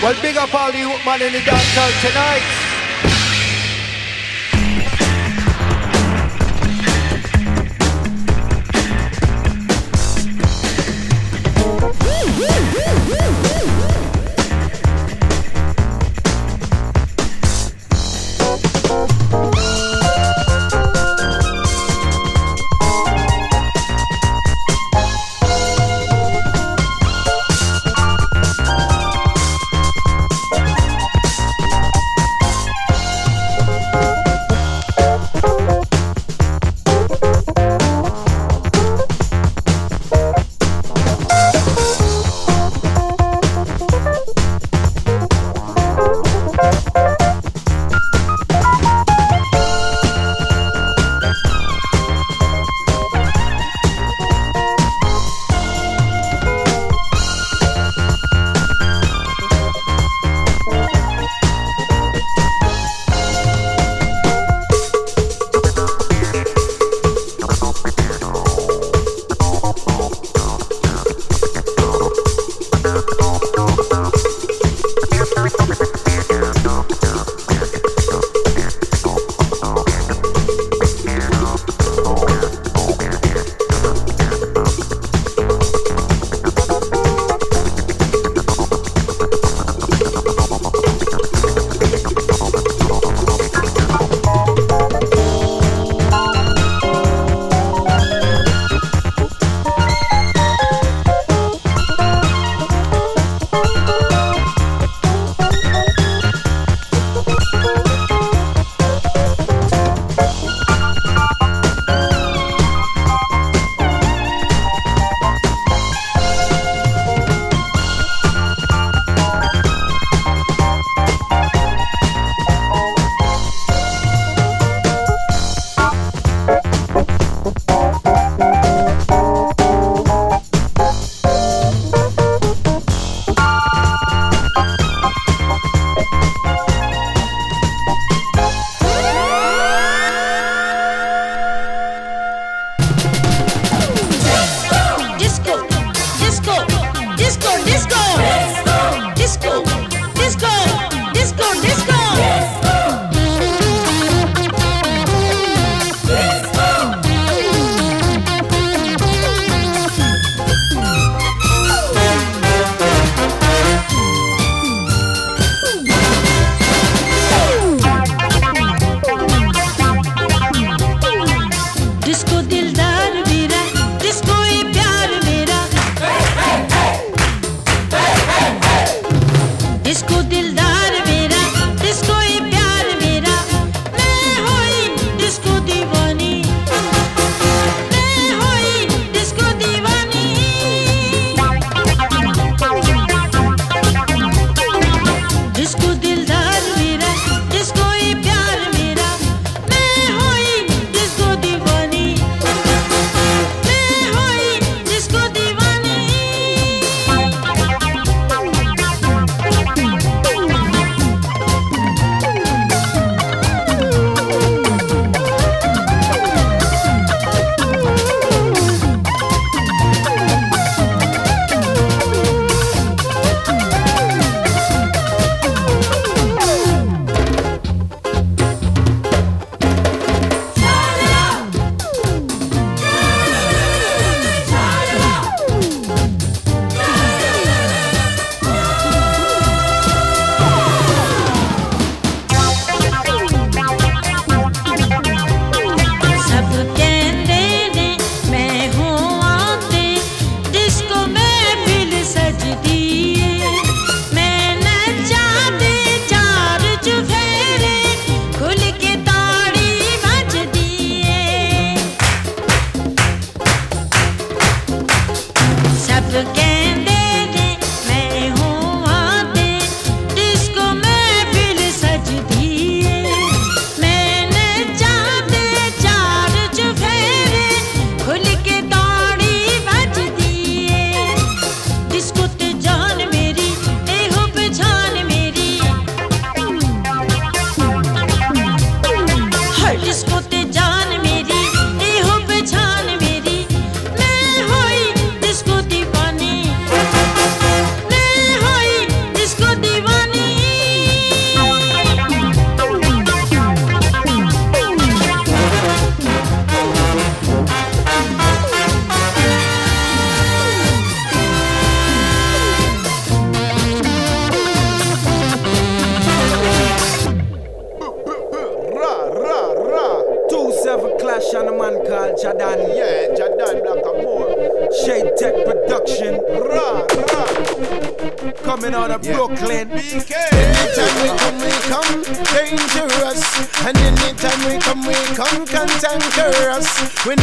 Well, big up all the man in the dance tonight.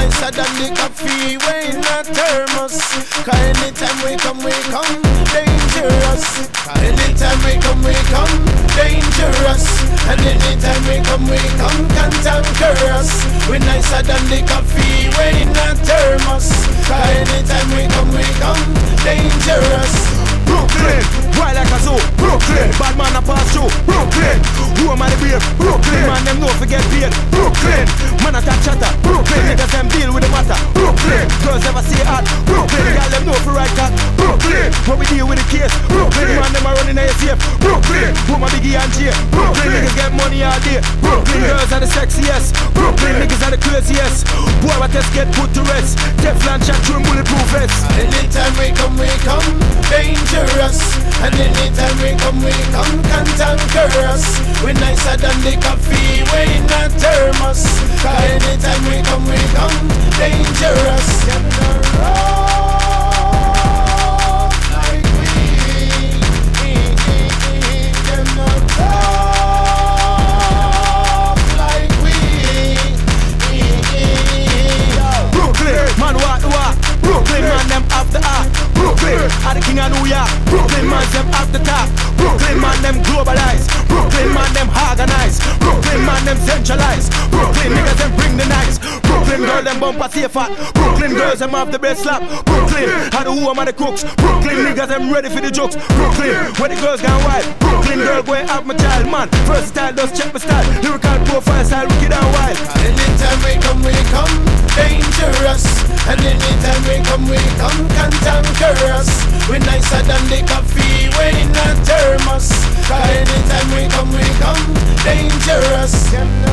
Nicer than the coffee, we in a thermos. Cause anytime we come, we come dangerous. Anytime we come, we come dangerous. And anytime we come, we come cantankerous. We nicer than the coffee, we in a thermos. Cause anytime we come, we come dangerous. Brooklyn, wild like a zoo. Brooklyn, bad man a pass through. Brooklyn, who am I the brave? Brooklyn, man them know forget paid. Brooklyn, man a talk chatter. Brooklyn, niggas them deal with the matter. Brooklyn, girls never see hard. Brooklyn, girl them know for right cock. Brooklyn, when we deal with the case. Brooklyn, man them a running a safe. Brooklyn, woman biggie and J. Brooklyn, niggas get money all day. Brooklyn, girls are the sexiest. Brooklyn, niggas are the craziest. Boy, what else get put to rest? Teflon shot through bulletproof vest. Anytime we come, we come. Danger dangerous. And anytime we come, we come cantankerous. We nicer than the coffee, bumper safe fat. Brooklyn girls them have the best slap. Brooklyn are the who am the cooks. Brooklyn niggas them ready for the jokes. Brooklyn where the girls gone wild. Brooklyn girl go have my child man. First style does check my style. Lyrical profile style wicked and wild. Anytime we come we come dangerous. And anytime we come, we come cantankerous. We nicer than the coffee, we a thermos. Cause anytime we come, we come dangerous.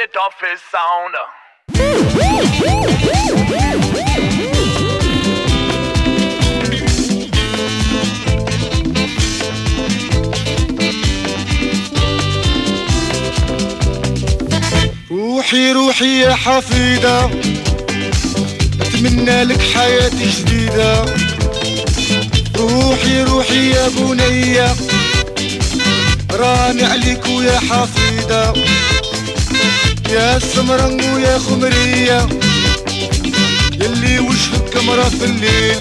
The toughest sound. روحي روحي يا حفيدة أتمنى لك حياة جديدة روحي روحي يا بنية راني عليك ويا حفيدة يا سمرنج ويا خمرية. يلي وشك مرة في الليل.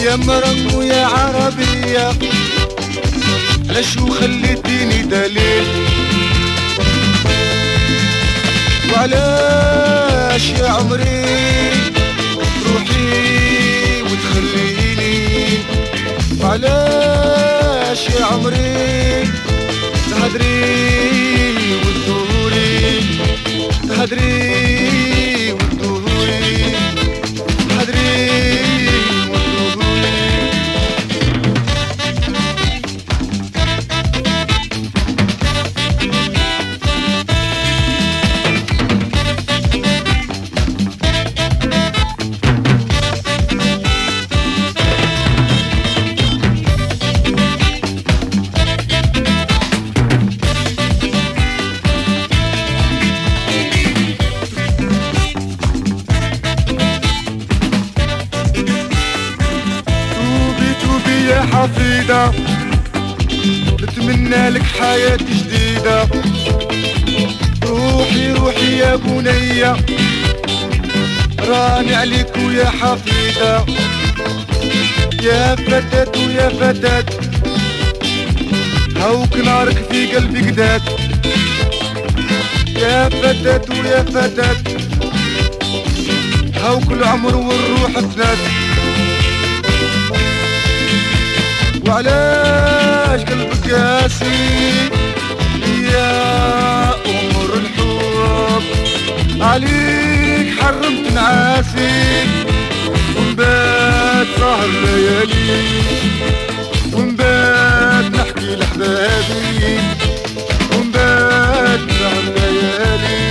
يا مرنج ويا عربية. علاش خليتيني دليل؟ وعلاش يا عمري؟ تروحي وتخليني. وعلاش راني عليك ويا حفيدة. يا فتاة ويا فتاة هوك نارك في قلبي قدات يا فتاة ويا فتاة هوك العمر والروح الثلاث وعلاش قلبك قاسي؟ يا أمر الحب. عليك حرمت نعاسي. ونبات سهر ليالي. ونبات نحكي لحبابي. ونبات سهر ليالي.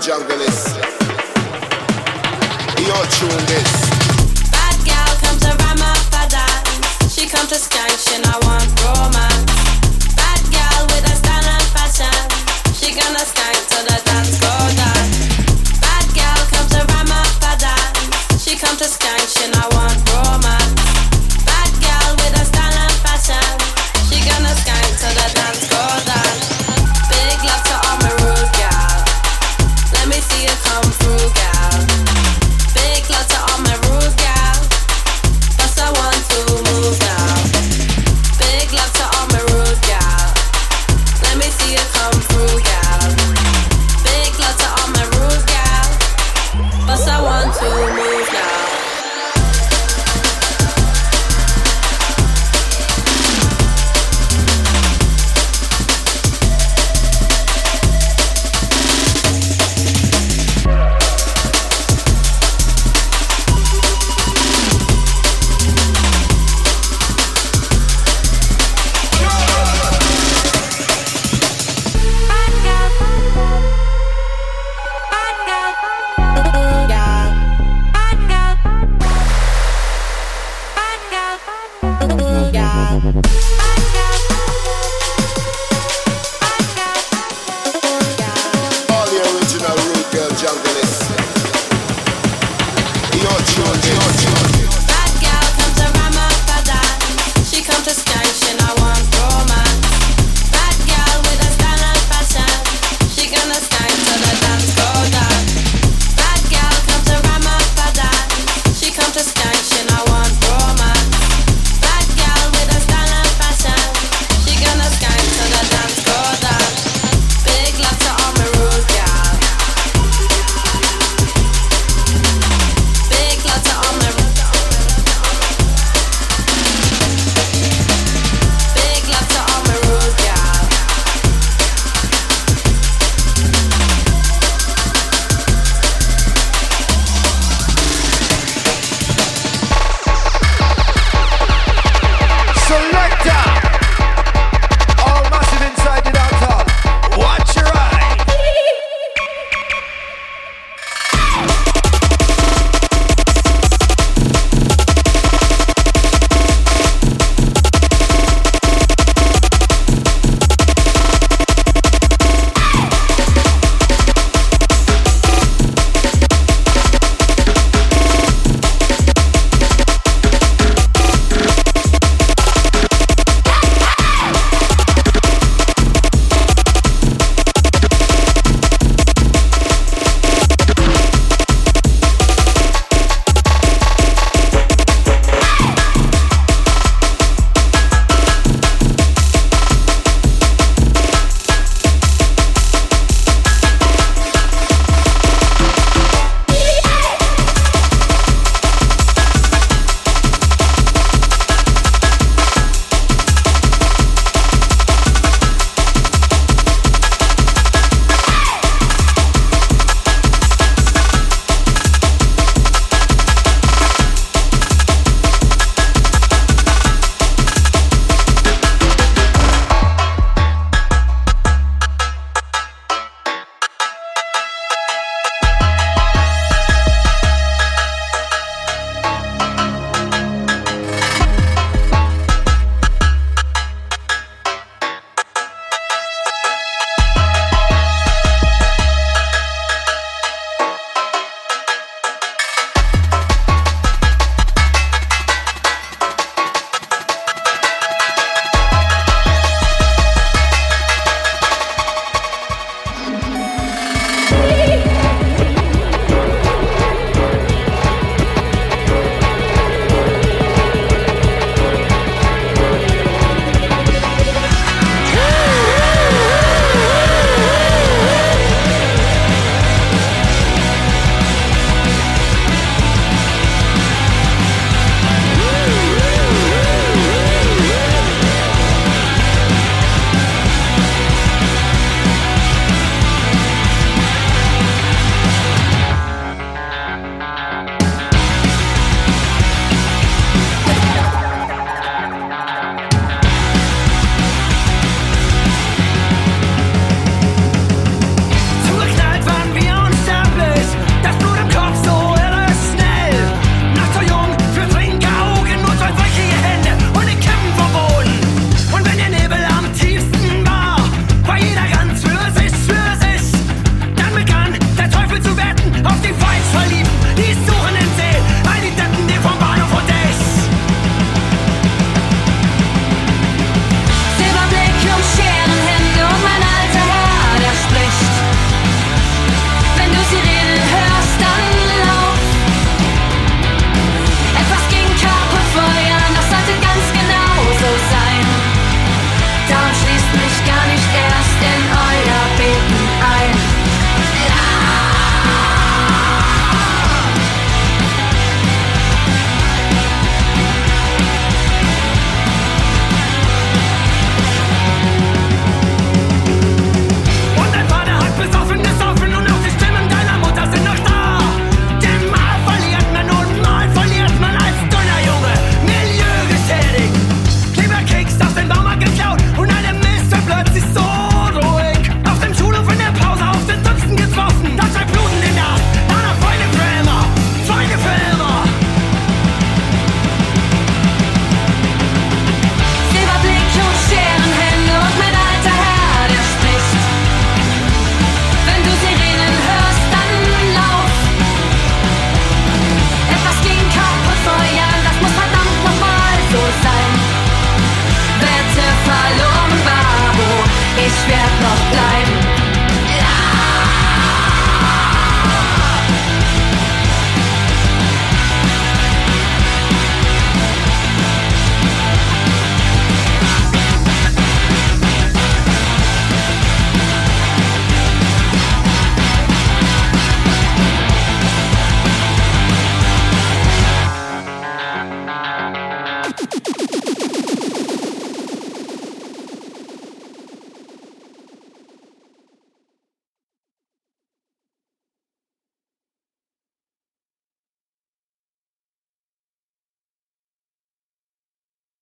jungle is. Bad gal comes around my father. She comes to skank, she I want romance.